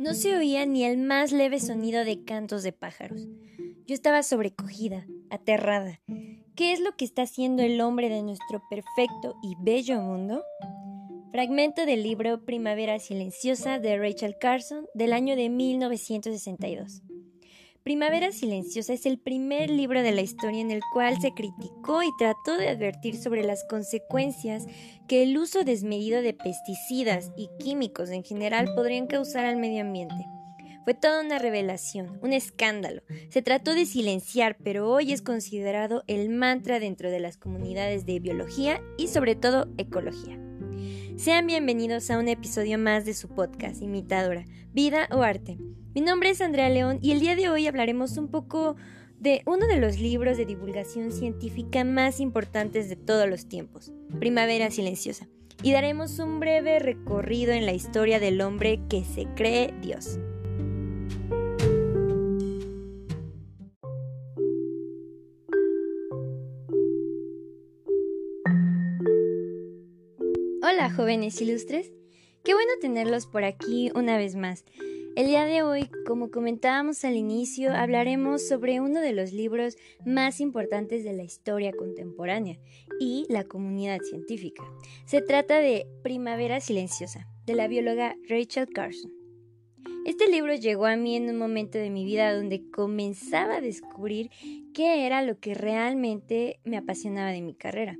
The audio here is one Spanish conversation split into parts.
No se oía ni el más leve sonido de cantos de pájaros. Yo estaba sobrecogida, aterrada. ¿Qué es lo que está haciendo el hombre de nuestro perfecto y bello mundo? Fragmento del libro Primavera Silenciosa de Rachel Carson del año de 1962. Primavera Silenciosa es el primer libro de la historia en el cual se criticó y trató de advertir sobre las consecuencias que el uso desmedido de pesticidas y químicos en general podrían causar al medio ambiente. Fue toda una revelación, un escándalo. Se trató de silenciar, pero hoy es considerado el mantra dentro de las comunidades de biología y sobre todo ecología. Sean bienvenidos a un episodio más de su podcast, Imitadora, Vida o Arte. Mi nombre es Andrea León y el día de hoy hablaremos un poco de uno de los libros de divulgación científica más importantes de todos los tiempos, Primavera Silenciosa, y daremos un breve recorrido en la historia del hombre que se cree Dios. Hola jóvenes ilustres, qué bueno tenerlos por aquí una vez más. El día de hoy, como comentábamos al inicio, hablaremos sobre uno de los libros más importantes de la historia contemporánea y la comunidad científica. Se trata de Primavera Silenciosa, de la bióloga Rachel Carson. Este libro llegó a mí en un momento de mi vida donde comenzaba a descubrir qué era lo que realmente me apasionaba de mi carrera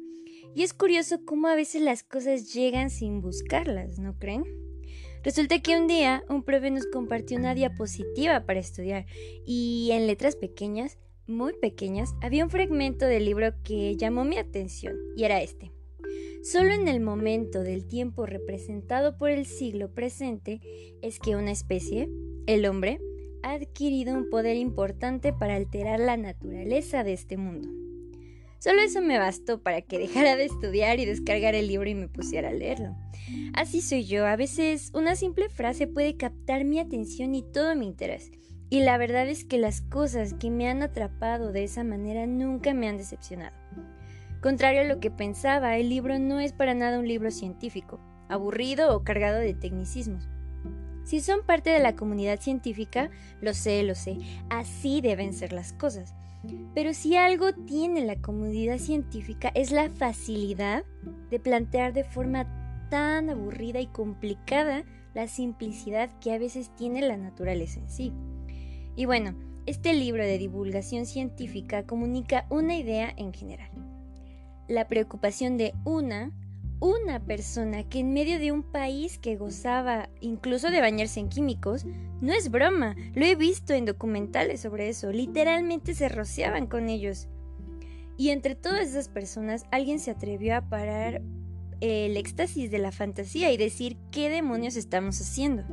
y es curioso cómo a veces las cosas llegan sin buscarlas, ¿no creen? Resulta que un día un profe nos compartió una diapositiva para estudiar y en letras pequeñas, muy pequeñas, había un fragmento del libro que llamó mi atención y era este. Solo en el momento del tiempo representado por el siglo presente es que una especie, el hombre, ha adquirido un poder importante para alterar la naturaleza de este mundo. Solo eso me bastó para que dejara de estudiar y descargar el libro y me pusiera a leerlo. Así soy yo, a veces una simple frase puede captar mi atención y todo mi interés. Y la verdad es que las cosas que me han atrapado de esa manera nunca me han decepcionado. Contrario a lo que pensaba, el libro no es para nada un libro científico, aburrido o cargado de tecnicismos. Si son parte de la comunidad científica, lo sé, lo sé, así deben ser las cosas. Pero si algo tiene la comunidad científica es la facilidad de plantear de forma tan aburrida y complicada la simplicidad que a veces tiene la naturaleza en sí. Y bueno, este libro de divulgación científica comunica una idea en general. La preocupación de una una persona que en medio de un país que gozaba incluso de bañarse en químicos, no es broma, lo he visto en documentales sobre eso, literalmente se rociaban con ellos. Y entre todas esas personas alguien se atrevió a parar el éxtasis de la fantasía y decir qué demonios estamos haciendo.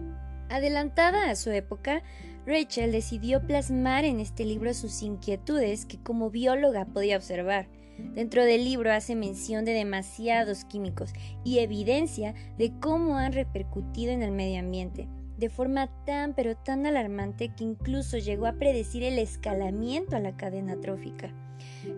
Adelantada a su época, Rachel decidió plasmar en este libro sus inquietudes que como bióloga podía observar Dentro del libro hace mención de demasiados químicos y evidencia de cómo han repercutido en el medio ambiente, de forma tan pero tan alarmante que incluso llegó a predecir el escalamiento a la cadena trófica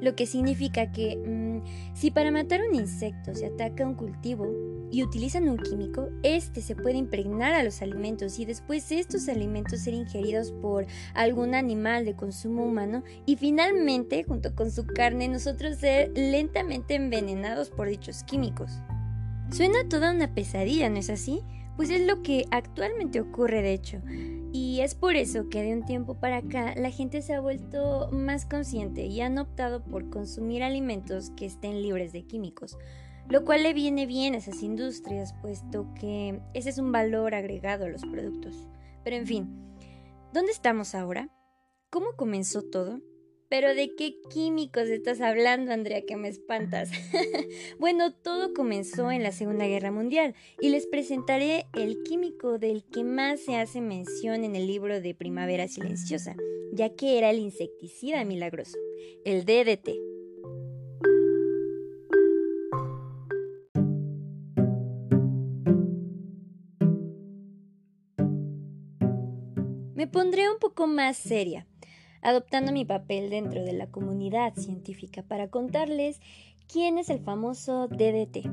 lo que significa que mm, si para matar un insecto se ataca un cultivo y utilizan un químico, este se puede impregnar a los alimentos y después estos alimentos ser ingeridos por algún animal de consumo humano y finalmente, junto con su carne, nosotros ser lentamente envenenados por dichos químicos. Suena toda una pesadilla, ¿no es así? Pues es lo que actualmente ocurre de hecho. Y es por eso que de un tiempo para acá la gente se ha vuelto más consciente y han optado por consumir alimentos que estén libres de químicos, lo cual le viene bien a esas industrias, puesto que ese es un valor agregado a los productos. Pero en fin, ¿dónde estamos ahora? ¿Cómo comenzó todo? Pero ¿de qué químicos estás hablando, Andrea, que me espantas? bueno, todo comenzó en la Segunda Guerra Mundial y les presentaré el químico del que más se hace mención en el libro de Primavera Silenciosa, ya que era el insecticida milagroso, el DDT. Me pondré un poco más seria adoptando mi papel dentro de la comunidad científica para contarles quién es el famoso DDT.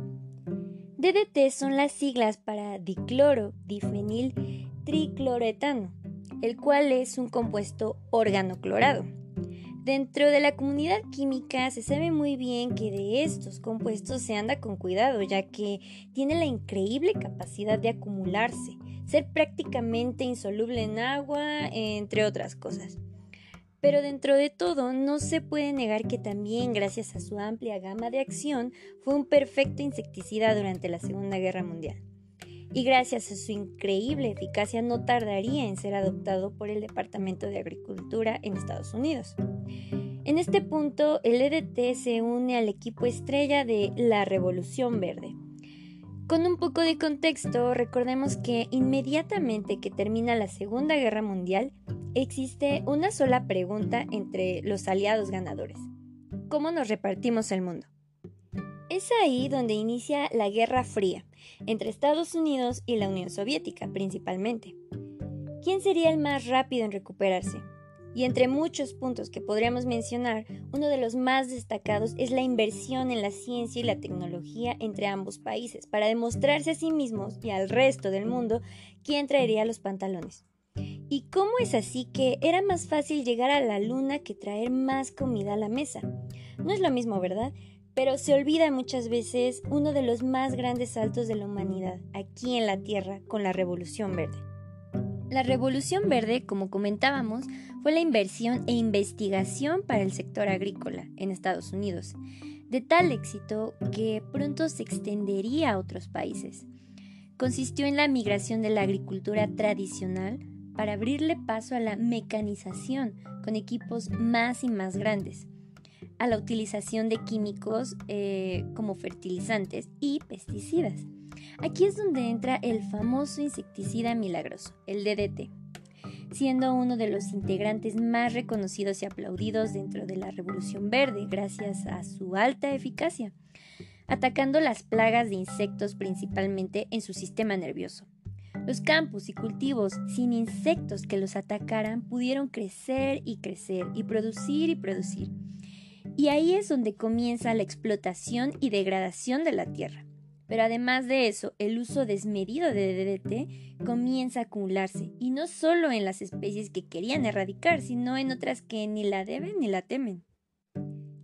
DDT son las siglas para dicloro, difenil, tricloretano, el cual es un compuesto organoclorado. Dentro de la comunidad química se sabe muy bien que de estos compuestos se anda con cuidado, ya que tiene la increíble capacidad de acumularse, ser prácticamente insoluble en agua, entre otras cosas. Pero dentro de todo, no se puede negar que también, gracias a su amplia gama de acción, fue un perfecto insecticida durante la Segunda Guerra Mundial. Y gracias a su increíble eficacia no tardaría en ser adoptado por el Departamento de Agricultura en Estados Unidos. En este punto, el EDT se une al equipo estrella de la Revolución Verde. Con un poco de contexto, recordemos que inmediatamente que termina la Segunda Guerra Mundial, existe una sola pregunta entre los aliados ganadores. ¿Cómo nos repartimos el mundo? Es ahí donde inicia la Guerra Fría, entre Estados Unidos y la Unión Soviética principalmente. ¿Quién sería el más rápido en recuperarse? Y entre muchos puntos que podríamos mencionar, uno de los más destacados es la inversión en la ciencia y la tecnología entre ambos países, para demostrarse a sí mismos y al resto del mundo quién traería los pantalones. ¿Y cómo es así que era más fácil llegar a la luna que traer más comida a la mesa? No es lo mismo, ¿verdad? Pero se olvida muchas veces uno de los más grandes saltos de la humanidad aquí en la Tierra con la Revolución Verde. La Revolución Verde, como comentábamos, fue la inversión e investigación para el sector agrícola en Estados Unidos, de tal éxito que pronto se extendería a otros países. Consistió en la migración de la agricultura tradicional para abrirle paso a la mecanización con equipos más y más grandes, a la utilización de químicos eh, como fertilizantes y pesticidas. Aquí es donde entra el famoso insecticida milagroso, el DDT, siendo uno de los integrantes más reconocidos y aplaudidos dentro de la Revolución Verde gracias a su alta eficacia, atacando las plagas de insectos principalmente en su sistema nervioso. Los campos y cultivos sin insectos que los atacaran pudieron crecer y crecer y producir y producir. Y ahí es donde comienza la explotación y degradación de la tierra. Pero además de eso, el uso desmedido de DDT comienza a acumularse, y no solo en las especies que querían erradicar, sino en otras que ni la deben ni la temen.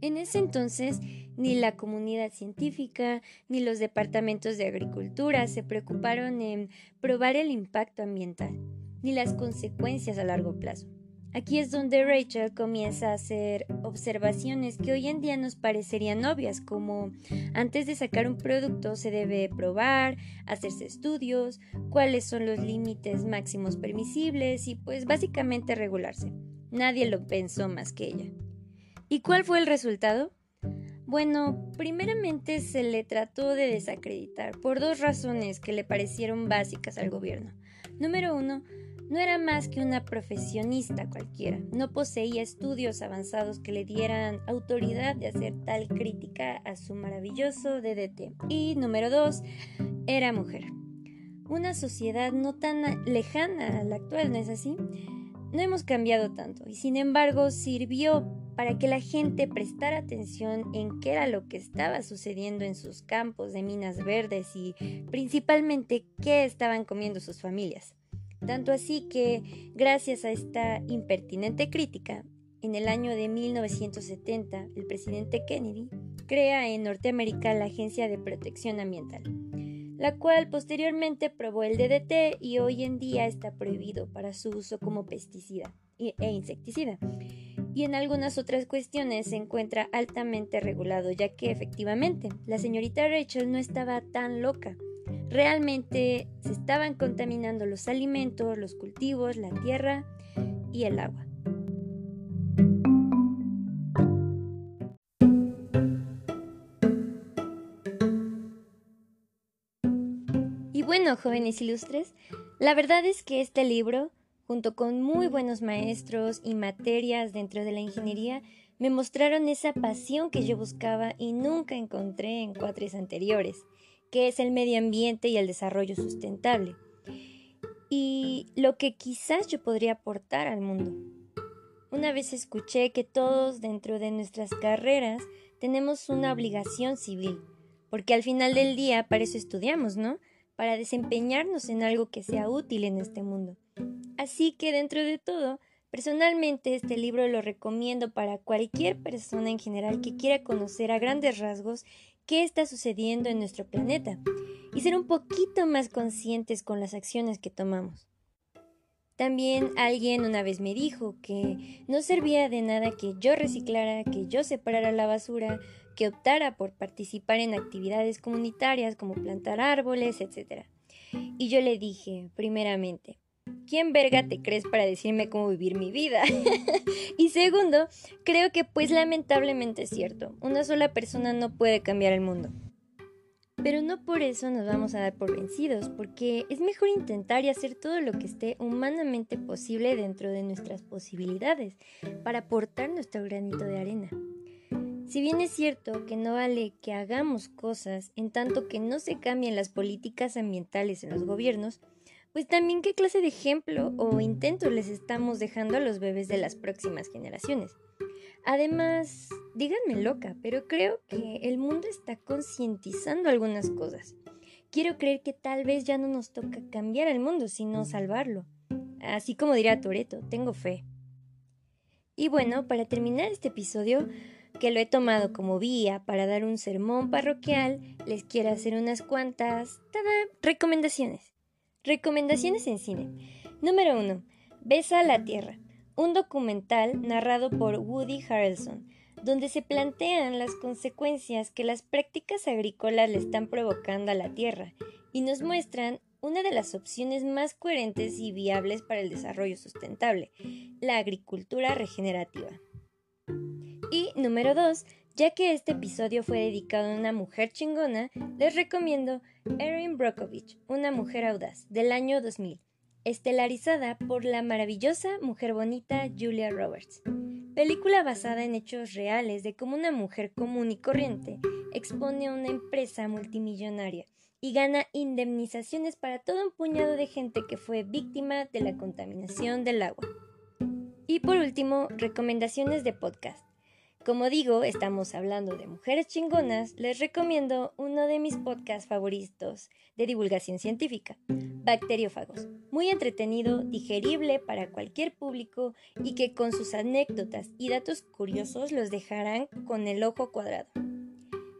En ese entonces, ni la comunidad científica ni los departamentos de agricultura se preocuparon en probar el impacto ambiental, ni las consecuencias a largo plazo. Aquí es donde Rachel comienza a hacer observaciones que hoy en día nos parecerían obvias, como antes de sacar un producto se debe probar, hacerse estudios, cuáles son los límites máximos permisibles y pues básicamente regularse. Nadie lo pensó más que ella. ¿Y cuál fue el resultado? Bueno, primeramente se le trató de desacreditar por dos razones que le parecieron básicas al gobierno. Número uno, no era más que una profesionista cualquiera, no poseía estudios avanzados que le dieran autoridad de hacer tal crítica a su maravilloso DDT. Y número dos, era mujer. Una sociedad no tan lejana a la actual, ¿no es así? No hemos cambiado tanto y sin embargo sirvió para que la gente prestara atención en qué era lo que estaba sucediendo en sus campos de minas verdes y principalmente qué estaban comiendo sus familias. Tanto así que, gracias a esta impertinente crítica, en el año de 1970 el presidente Kennedy crea en Norteamérica la Agencia de Protección Ambiental, la cual posteriormente probó el DDT y hoy en día está prohibido para su uso como pesticida e insecticida. Y en algunas otras cuestiones se encuentra altamente regulado, ya que efectivamente la señorita Rachel no estaba tan loca Realmente se estaban contaminando los alimentos, los cultivos, la tierra y el agua. Y bueno, jóvenes ilustres, la verdad es que este libro, junto con muy buenos maestros y materias dentro de la ingeniería, me mostraron esa pasión que yo buscaba y nunca encontré en cuatres anteriores que es el medio ambiente y el desarrollo sustentable, y lo que quizás yo podría aportar al mundo. Una vez escuché que todos dentro de nuestras carreras tenemos una obligación civil, porque al final del día para eso estudiamos, ¿no? Para desempeñarnos en algo que sea útil en este mundo. Así que dentro de todo, personalmente este libro lo recomiendo para cualquier persona en general que quiera conocer a grandes rasgos qué está sucediendo en nuestro planeta y ser un poquito más conscientes con las acciones que tomamos. También alguien una vez me dijo que no servía de nada que yo reciclara, que yo separara la basura, que optara por participar en actividades comunitarias como plantar árboles, etc. Y yo le dije, primeramente, ¿quién verga te crees para decirme cómo vivir mi vida? y segundo, creo que pues lamentablemente es cierto, una sola persona no puede cambiar el mundo. Pero no por eso nos vamos a dar por vencidos, porque es mejor intentar y hacer todo lo que esté humanamente posible dentro de nuestras posibilidades para aportar nuestro granito de arena. Si bien es cierto que no vale que hagamos cosas en tanto que no se cambien las políticas ambientales en los gobiernos, pues también qué clase de ejemplo o intento les estamos dejando a los bebés de las próximas generaciones. Además, díganme loca, pero creo que el mundo está concientizando algunas cosas. Quiero creer que tal vez ya no nos toca cambiar el mundo, sino salvarlo. Así como dirá Toreto, tengo fe. Y bueno, para terminar este episodio, que lo he tomado como vía para dar un sermón parroquial, les quiero hacer unas cuantas recomendaciones. Recomendaciones en cine. Número 1. Besa la tierra un documental narrado por Woody Harrelson, donde se plantean las consecuencias que las prácticas agrícolas le están provocando a la tierra y nos muestran una de las opciones más coherentes y viables para el desarrollo sustentable, la agricultura regenerativa. Y número 2, ya que este episodio fue dedicado a una mujer chingona, les recomiendo Erin Brockovich, una mujer audaz, del año 2000 estelarizada por la maravillosa mujer bonita Julia Roberts. Película basada en hechos reales de cómo una mujer común y corriente expone a una empresa multimillonaria y gana indemnizaciones para todo un puñado de gente que fue víctima de la contaminación del agua. Y por último, recomendaciones de podcast. Como digo, estamos hablando de mujeres chingonas, les recomiendo uno de mis podcasts favoritos de divulgación científica, Bacteriófagos. Muy entretenido, digerible para cualquier público y que con sus anécdotas y datos curiosos los dejarán con el ojo cuadrado.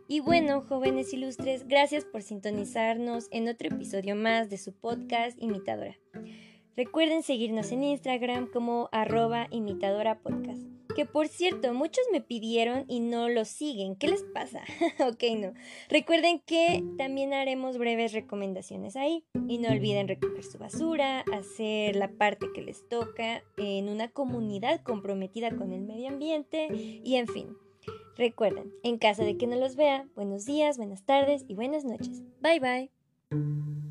Y bueno, jóvenes ilustres, gracias por sintonizarnos en otro episodio más de su podcast Imitadora. Recuerden seguirnos en Instagram como arroba imitadora. Que por cierto, muchos me pidieron y no lo siguen. ¿Qué les pasa? ok, no. Recuerden que también haremos breves recomendaciones ahí. Y no olviden recoger su basura, hacer la parte que les toca en una comunidad comprometida con el medio ambiente y en fin. Recuerden, en caso de que no los vea, buenos días, buenas tardes y buenas noches. Bye bye.